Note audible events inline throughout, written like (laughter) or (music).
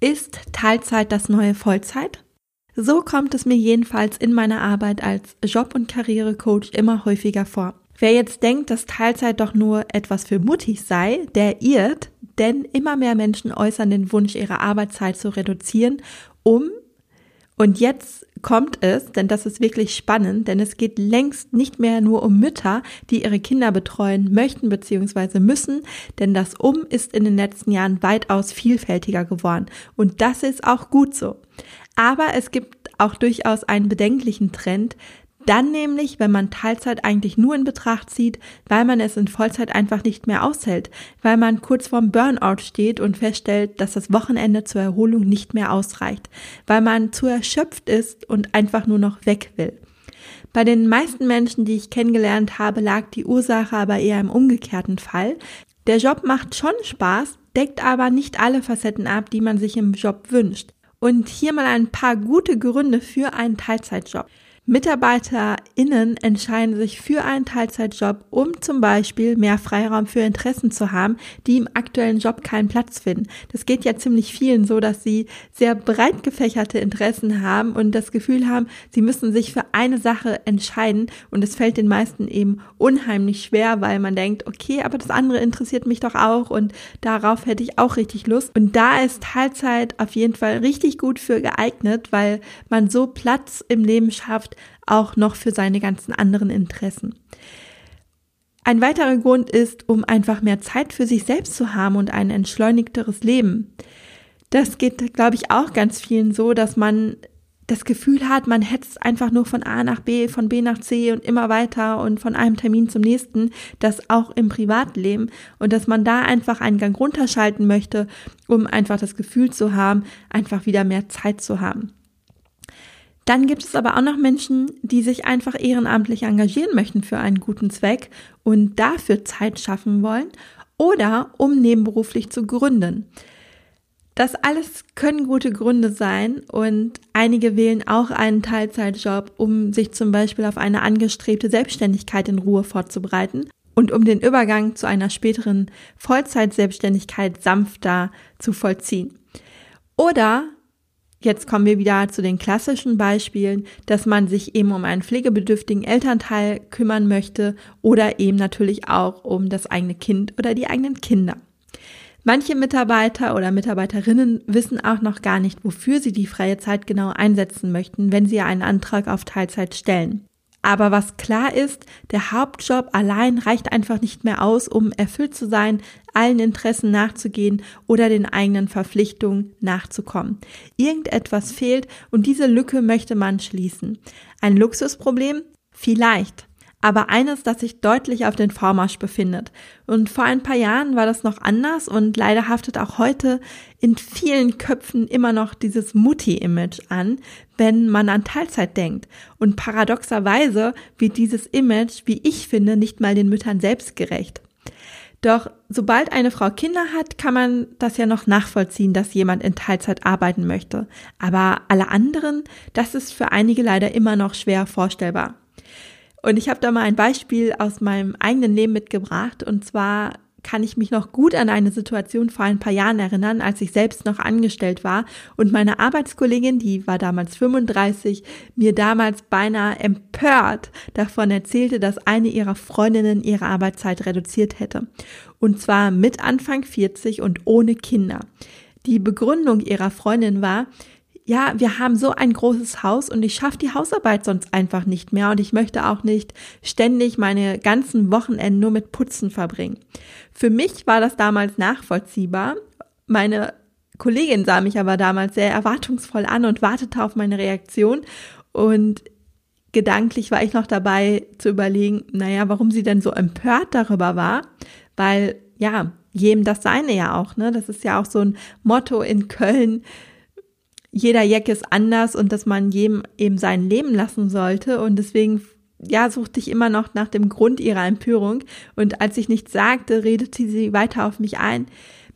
Ist Teilzeit das neue Vollzeit? So kommt es mir jedenfalls in meiner Arbeit als Job- und Karrierecoach immer häufiger vor. Wer jetzt denkt, dass Teilzeit doch nur etwas für Muttis sei, der irrt, denn immer mehr Menschen äußern den Wunsch, ihre Arbeitszeit zu reduzieren, um, und jetzt kommt es, denn das ist wirklich spannend, denn es geht längst nicht mehr nur um Mütter, die ihre Kinder betreuen möchten bzw. müssen, denn das Um ist in den letzten Jahren weitaus vielfältiger geworden und das ist auch gut so. Aber es gibt auch durchaus einen bedenklichen Trend, dann nämlich, wenn man Teilzeit eigentlich nur in Betracht zieht, weil man es in Vollzeit einfach nicht mehr aushält, weil man kurz vorm Burnout steht und feststellt, dass das Wochenende zur Erholung nicht mehr ausreicht, weil man zu erschöpft ist und einfach nur noch weg will. Bei den meisten Menschen, die ich kennengelernt habe, lag die Ursache aber eher im umgekehrten Fall. Der Job macht schon Spaß, deckt aber nicht alle Facetten ab, die man sich im Job wünscht. Und hier mal ein paar gute Gründe für einen Teilzeitjob. MitarbeiterInnen entscheiden sich für einen Teilzeitjob, um zum Beispiel mehr Freiraum für Interessen zu haben, die im aktuellen Job keinen Platz finden. Das geht ja ziemlich vielen so, dass sie sehr breit gefächerte Interessen haben und das Gefühl haben, sie müssen sich für eine Sache entscheiden und es fällt den meisten eben unheimlich schwer, weil man denkt, okay, aber das andere interessiert mich doch auch und darauf hätte ich auch richtig Lust. Und da ist Teilzeit auf jeden Fall richtig gut für geeignet, weil man so Platz im Leben schafft, auch noch für seine ganzen anderen Interessen. Ein weiterer Grund ist, um einfach mehr Zeit für sich selbst zu haben und ein entschleunigteres Leben. Das geht, glaube ich, auch ganz vielen so, dass man das Gefühl hat, man hetzt einfach nur von A nach B, von B nach C und immer weiter und von einem Termin zum nächsten, das auch im Privatleben und dass man da einfach einen Gang runterschalten möchte, um einfach das Gefühl zu haben, einfach wieder mehr Zeit zu haben. Dann gibt es aber auch noch Menschen, die sich einfach ehrenamtlich engagieren möchten für einen guten Zweck und dafür Zeit schaffen wollen oder um nebenberuflich zu gründen. Das alles können gute Gründe sein und einige wählen auch einen Teilzeitjob, um sich zum Beispiel auf eine angestrebte Selbstständigkeit in Ruhe vorzubereiten und um den Übergang zu einer späteren Vollzeitselbstständigkeit sanfter zu vollziehen. Oder Jetzt kommen wir wieder zu den klassischen Beispielen, dass man sich eben um einen pflegebedürftigen Elternteil kümmern möchte oder eben natürlich auch um das eigene Kind oder die eigenen Kinder. Manche Mitarbeiter oder Mitarbeiterinnen wissen auch noch gar nicht, wofür sie die freie Zeit genau einsetzen möchten, wenn sie einen Antrag auf Teilzeit stellen. Aber was klar ist, der Hauptjob allein reicht einfach nicht mehr aus, um erfüllt zu sein, allen Interessen nachzugehen oder den eigenen Verpflichtungen nachzukommen. Irgendetwas fehlt und diese Lücke möchte man schließen. Ein Luxusproblem? Vielleicht aber eines, das sich deutlich auf den Vormarsch befindet. Und vor ein paar Jahren war das noch anders und leider haftet auch heute in vielen Köpfen immer noch dieses Mutti-Image an, wenn man an Teilzeit denkt. Und paradoxerweise wird dieses Image, wie ich finde, nicht mal den Müttern selbst gerecht. Doch sobald eine Frau Kinder hat, kann man das ja noch nachvollziehen, dass jemand in Teilzeit arbeiten möchte. Aber alle anderen, das ist für einige leider immer noch schwer vorstellbar. Und ich habe da mal ein Beispiel aus meinem eigenen Leben mitgebracht. Und zwar kann ich mich noch gut an eine Situation vor ein paar Jahren erinnern, als ich selbst noch angestellt war und meine Arbeitskollegin, die war damals 35, mir damals beinahe empört davon erzählte, dass eine ihrer Freundinnen ihre Arbeitszeit reduziert hätte. Und zwar mit Anfang 40 und ohne Kinder. Die Begründung ihrer Freundin war, ja, wir haben so ein großes Haus und ich schaffe die Hausarbeit sonst einfach nicht mehr und ich möchte auch nicht ständig meine ganzen Wochenenden nur mit Putzen verbringen. Für mich war das damals nachvollziehbar. Meine Kollegin sah mich aber damals sehr erwartungsvoll an und wartete auf meine Reaktion und gedanklich war ich noch dabei zu überlegen, naja, warum sie denn so empört darüber war, weil ja, jedem das seine ja auch, ne? Das ist ja auch so ein Motto in Köln, jeder Jack ist anders und dass man jedem eben sein Leben lassen sollte. Und deswegen, ja, suchte ich immer noch nach dem Grund ihrer Empörung. Und als ich nichts sagte, redete sie weiter auf mich ein.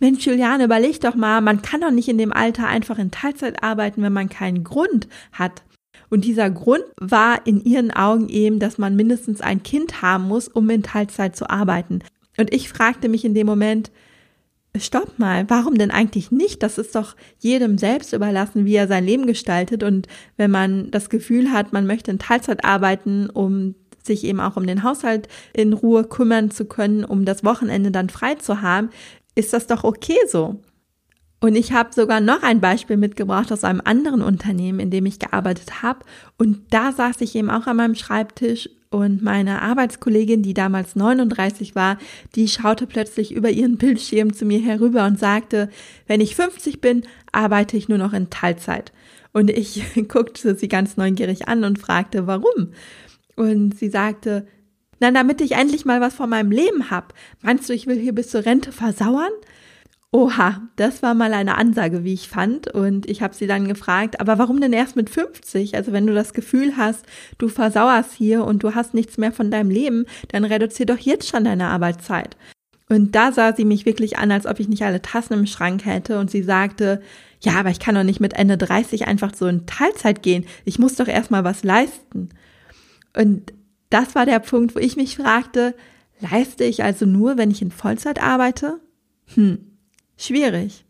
Mensch, Juliane, überleg doch mal, man kann doch nicht in dem Alter einfach in Teilzeit arbeiten, wenn man keinen Grund hat. Und dieser Grund war in ihren Augen eben, dass man mindestens ein Kind haben muss, um in Teilzeit zu arbeiten. Und ich fragte mich in dem Moment, stopp mal, warum denn eigentlich nicht? Das ist doch jedem selbst überlassen, wie er sein Leben gestaltet. Und wenn man das Gefühl hat, man möchte in Teilzeit arbeiten, um sich eben auch um den Haushalt in Ruhe kümmern zu können, um das Wochenende dann frei zu haben, ist das doch okay so. Und ich habe sogar noch ein Beispiel mitgebracht aus einem anderen Unternehmen, in dem ich gearbeitet habe. Und da saß ich eben auch an meinem Schreibtisch und meine Arbeitskollegin, die damals 39 war, die schaute plötzlich über ihren Bildschirm zu mir herüber und sagte, wenn ich 50 bin, arbeite ich nur noch in Teilzeit. Und ich (laughs) guckte sie ganz neugierig an und fragte, warum? Und sie sagte, na, damit ich endlich mal was von meinem Leben hab. Meinst du, ich will hier bis zur Rente versauern? Oha, das war mal eine Ansage, wie ich fand. Und ich habe sie dann gefragt, aber warum denn erst mit 50? Also wenn du das Gefühl hast, du versauerst hier und du hast nichts mehr von deinem Leben, dann reduzier doch jetzt schon deine Arbeitszeit. Und da sah sie mich wirklich an, als ob ich nicht alle Tassen im Schrank hätte. Und sie sagte, ja, aber ich kann doch nicht mit Ende 30 einfach so in Teilzeit gehen. Ich muss doch erstmal was leisten. Und das war der Punkt, wo ich mich fragte, leiste ich also nur, wenn ich in Vollzeit arbeite? Hm, schwierig.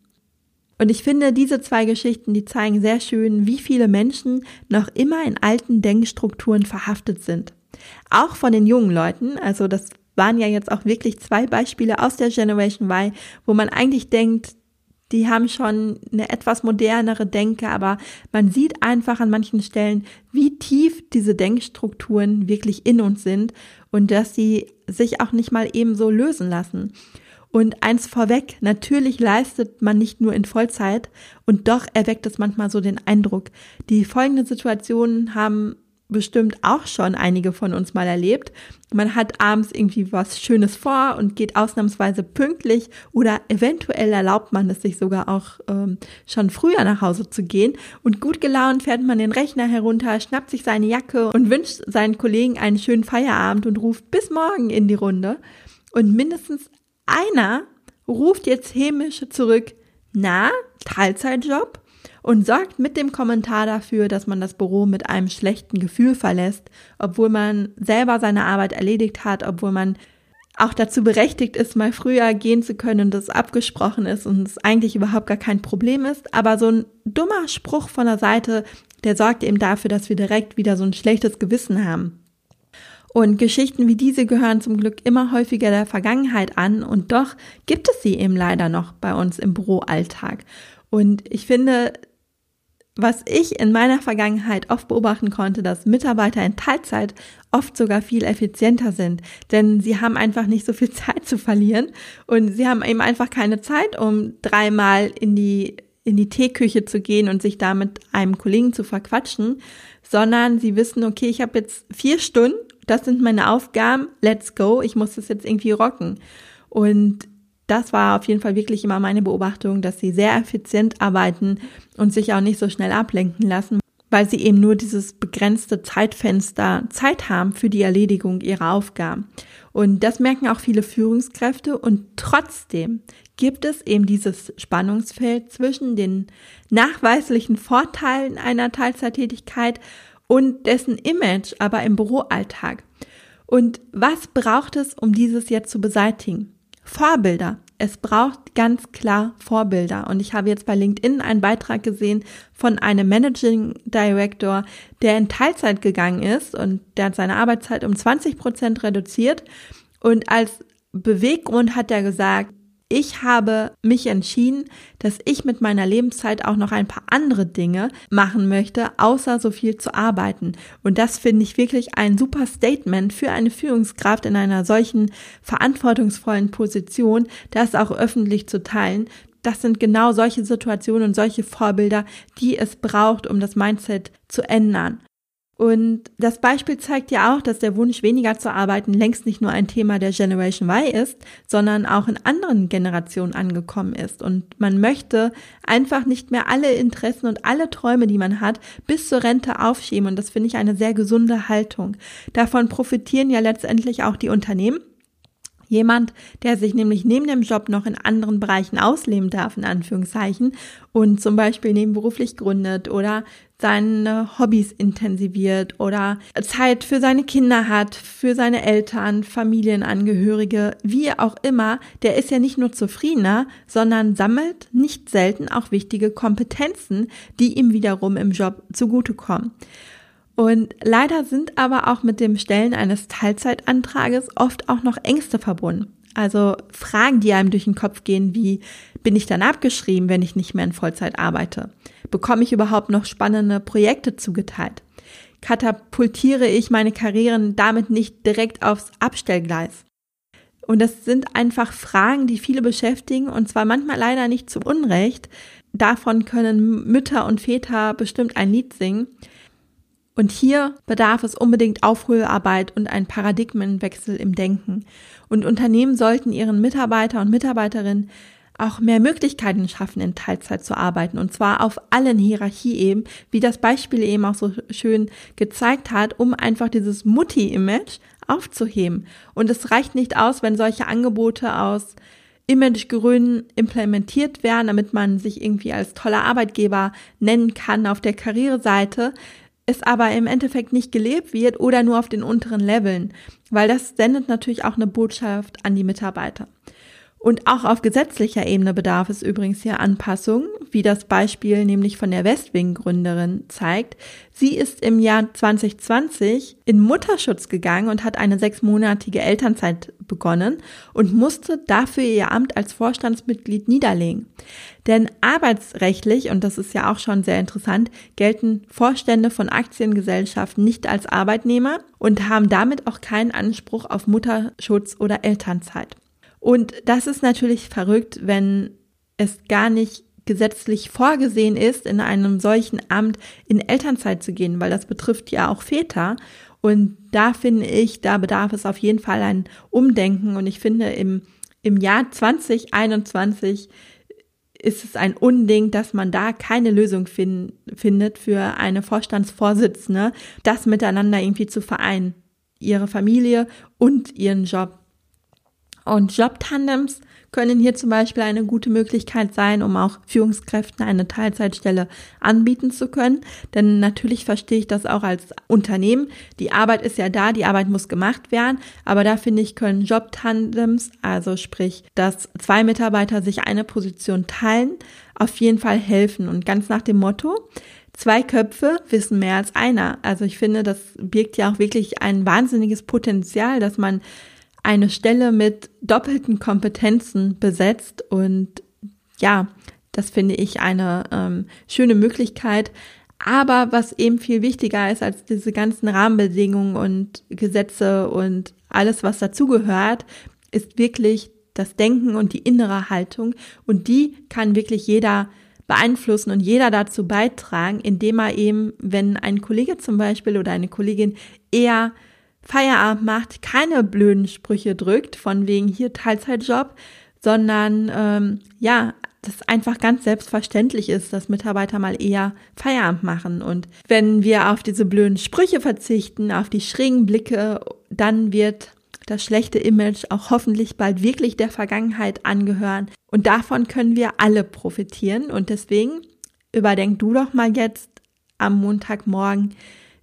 Und ich finde, diese zwei Geschichten, die zeigen sehr schön, wie viele Menschen noch immer in alten Denkstrukturen verhaftet sind. Auch von den jungen Leuten, also das waren ja jetzt auch wirklich zwei Beispiele aus der Generation Y, wo man eigentlich denkt, die haben schon eine etwas modernere Denke, aber man sieht einfach an manchen Stellen, wie tief diese Denkstrukturen wirklich in uns sind und dass sie sich auch nicht mal ebenso lösen lassen. Und eins vorweg, natürlich leistet man nicht nur in Vollzeit und doch erweckt es manchmal so den Eindruck. Die folgenden Situationen haben bestimmt auch schon einige von uns mal erlebt. Man hat abends irgendwie was Schönes vor und geht ausnahmsweise pünktlich oder eventuell erlaubt man es sich sogar auch ähm, schon früher nach Hause zu gehen und gut gelaunt fährt man den Rechner herunter, schnappt sich seine Jacke und wünscht seinen Kollegen einen schönen Feierabend und ruft bis morgen in die Runde. Und mindestens einer ruft jetzt hämisch zurück, na, Teilzeitjob? Und sorgt mit dem Kommentar dafür, dass man das Büro mit einem schlechten Gefühl verlässt, obwohl man selber seine Arbeit erledigt hat, obwohl man auch dazu berechtigt ist, mal früher gehen zu können und das abgesprochen ist und es eigentlich überhaupt gar kein Problem ist. Aber so ein dummer Spruch von der Seite, der sorgt eben dafür, dass wir direkt wieder so ein schlechtes Gewissen haben. Und Geschichten wie diese gehören zum Glück immer häufiger der Vergangenheit an. Und doch gibt es sie eben leider noch bei uns im Büroalltag. Und ich finde, was ich in meiner Vergangenheit oft beobachten konnte, dass Mitarbeiter in Teilzeit oft sogar viel effizienter sind, denn sie haben einfach nicht so viel (laughs) Zeit zu verlieren. Und sie haben eben einfach keine Zeit, um dreimal in die in die Teeküche zu gehen und sich da mit einem Kollegen zu verquatschen, sondern sie wissen, okay, ich habe jetzt vier Stunden das sind meine Aufgaben, let's go, ich muss das jetzt irgendwie rocken. Und das war auf jeden Fall wirklich immer meine Beobachtung, dass sie sehr effizient arbeiten und sich auch nicht so schnell ablenken lassen, weil sie eben nur dieses begrenzte Zeitfenster Zeit haben für die Erledigung ihrer Aufgaben. Und das merken auch viele Führungskräfte und trotzdem gibt es eben dieses Spannungsfeld zwischen den nachweislichen Vorteilen einer Teilzeittätigkeit und dessen Image aber im Büroalltag. Und was braucht es, um dieses jetzt zu beseitigen? Vorbilder. Es braucht ganz klar Vorbilder. Und ich habe jetzt bei LinkedIn einen Beitrag gesehen von einem Managing Director, der in Teilzeit gegangen ist und der hat seine Arbeitszeit um 20 Prozent reduziert. Und als Beweggrund hat er gesagt, Ich habe mich entschieden, dass ich mit meiner Lebenszeit auch noch ein paar andere Dinge machen möchte, außer so viel zu arbeiten. Und das finde ich wirklich ein super Statement für eine Führungskraft in einer solchen verantwortungsvollen Position, das auch öffentlich zu teilen. Das sind genau solche Situationen und solche Vorbilder, die es braucht, um das Mindset zu ändern. Und das Beispiel zeigt ja auch, dass der Wunsch, weniger zu arbeiten, längst nicht nur ein Thema der Generation Y ist, sondern auch in anderen Generationen angekommen ist. Und man möchte einfach nicht mehr alle Interessen und alle Träume, die man hat, bis zur Rente aufschieben. Und das finde ich eine sehr gesunde Haltung. Davon profitieren ja letztendlich auch die Unternehmen Jemand, der sich nämlich neben dem Job noch in anderen Bereichen ausleben darf, in Anführungszeichen, und zum Beispiel nebenberuflich gründet oder seine Hobbys intensiviert oder Zeit für seine Kinder hat, für seine Eltern, Familienangehörige, wie auch immer, der ist ja nicht nur zufriedener, sondern sammelt nicht selten auch wichtige Kompetenzen, die ihm wiederum im Job zugutekommen. Und leider sind aber auch mit dem Stellen eines Teilzeitantrages oft auch noch Ängste verbunden. Also Fragen, die einem durch den Kopf gehen, wie bin ich dann abgeschrieben, wenn ich nicht mehr in Vollzeit arbeite? Bekomme ich überhaupt noch spannende Projekte zugeteilt? Katapultiere ich meine Karrieren damit nicht direkt aufs Abstellgleis? Und das sind einfach Fragen, die viele beschäftigen und zwar manchmal leider nicht zu Unrecht. Davon können Mütter und Väter bestimmt ein Lied singen. Und hier bedarf es unbedingt Aufholarbeit und ein Paradigmenwechsel im Denken. Und Unternehmen sollten ihren Mitarbeiter und Mitarbeiterinnen auch mehr Möglichkeiten schaffen, in Teilzeit zu arbeiten. Und zwar auf allen Hierarchieebenen, wie das Beispiel eben auch so schön gezeigt hat, um einfach dieses Mutti-Image aufzuheben. Und es reicht nicht aus, wenn solche Angebote aus Imagegründen implementiert werden, damit man sich irgendwie als toller Arbeitgeber nennen kann auf der Karriereseite, es aber im Endeffekt nicht gelebt wird oder nur auf den unteren Leveln, weil das sendet natürlich auch eine Botschaft an die Mitarbeiter. Und auch auf gesetzlicher Ebene bedarf es übrigens hier Anpassungen, wie das Beispiel nämlich von der Westwing-Gründerin zeigt. Sie ist im Jahr 2020 in Mutterschutz gegangen und hat eine sechsmonatige Elternzeit begonnen und musste dafür ihr Amt als Vorstandsmitglied niederlegen. Denn arbeitsrechtlich, und das ist ja auch schon sehr interessant, gelten Vorstände von Aktiengesellschaften nicht als Arbeitnehmer und haben damit auch keinen Anspruch auf Mutterschutz oder Elternzeit. Und das ist natürlich verrückt, wenn es gar nicht gesetzlich vorgesehen ist, in einem solchen Amt in Elternzeit zu gehen, weil das betrifft ja auch Väter. Und da finde ich, da bedarf es auf jeden Fall ein Umdenken. Und ich finde, im, im Jahr 2021 ist es ein Unding, dass man da keine Lösung fin findet für eine Vorstandsvorsitzende, das miteinander irgendwie zu vereinen. Ihre Familie und ihren Job. Und Jobtandems können hier zum Beispiel eine gute Möglichkeit sein, um auch Führungskräften eine Teilzeitstelle anbieten zu können. Denn natürlich verstehe ich das auch als Unternehmen. Die Arbeit ist ja da, die Arbeit muss gemacht werden. Aber da finde ich, können Jobtandems, also sprich, dass zwei Mitarbeiter sich eine Position teilen, auf jeden Fall helfen. Und ganz nach dem Motto, Zwei Köpfe wissen mehr als einer. Also ich finde, das birgt ja auch wirklich ein wahnsinniges Potenzial, dass man eine Stelle mit doppelten Kompetenzen besetzt und ja, das finde ich eine ähm, schöne Möglichkeit. Aber was eben viel wichtiger ist als diese ganzen Rahmenbedingungen und Gesetze und alles, was dazugehört, ist wirklich das Denken und die innere Haltung. Und die kann wirklich jeder beeinflussen und jeder dazu beitragen, indem er eben, wenn ein Kollege zum Beispiel oder eine Kollegin eher Feierabend macht, keine blöden Sprüche drückt, von wegen hier Teilzeitjob, sondern ähm, ja, das einfach ganz selbstverständlich ist, dass Mitarbeiter mal eher Feierabend machen. Und wenn wir auf diese blöden Sprüche verzichten, auf die schrägen Blicke, dann wird das schlechte Image auch hoffentlich bald wirklich der Vergangenheit angehören. Und davon können wir alle profitieren. Und deswegen überdenk du doch mal jetzt am Montagmorgen,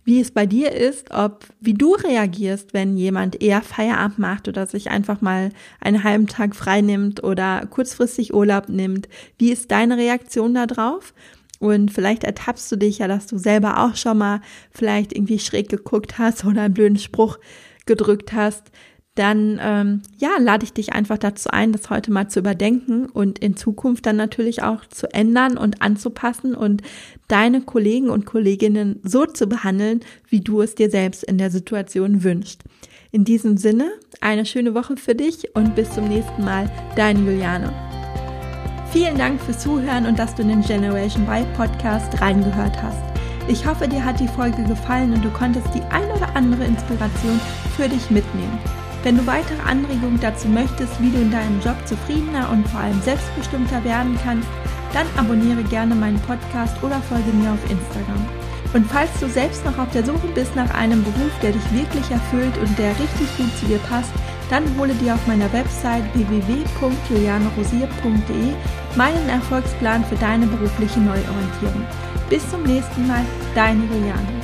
wie es bei dir ist, ob wie du reagierst, wenn jemand eher Feierabend macht oder sich einfach mal einen halben Tag frei nimmt oder kurzfristig Urlaub nimmt. Wie ist deine Reaktion darauf? Und vielleicht ertappst du dich ja, dass du selber auch schon mal vielleicht irgendwie schräg geguckt hast oder einen blöden Spruch gedrückt hast. Dann ähm, ja, lade ich dich einfach dazu ein, das heute mal zu überdenken und in Zukunft dann natürlich auch zu ändern und anzupassen und deine Kollegen und Kolleginnen so zu behandeln, wie du es dir selbst in der Situation wünschst. In diesem Sinne, eine schöne Woche für dich und bis zum nächsten Mal, deine Juliane. Vielen Dank fürs Zuhören und dass du in den Generation Y Podcast reingehört hast. Ich hoffe, dir hat die Folge gefallen und du konntest die ein oder andere Inspiration für dich mitnehmen. Wenn du weitere Anregungen dazu möchtest, wie du in deinem Job zufriedener und vor allem selbstbestimmter werden kannst, dann abonniere gerne meinen Podcast oder folge mir auf Instagram. Und falls du selbst noch auf der Suche bist nach einem Beruf, der dich wirklich erfüllt und der richtig gut zu dir passt, dann hole dir auf meiner Website www.julianerosier.de meinen Erfolgsplan für deine berufliche Neuorientierung. Bis zum nächsten Mal, deine Juliane.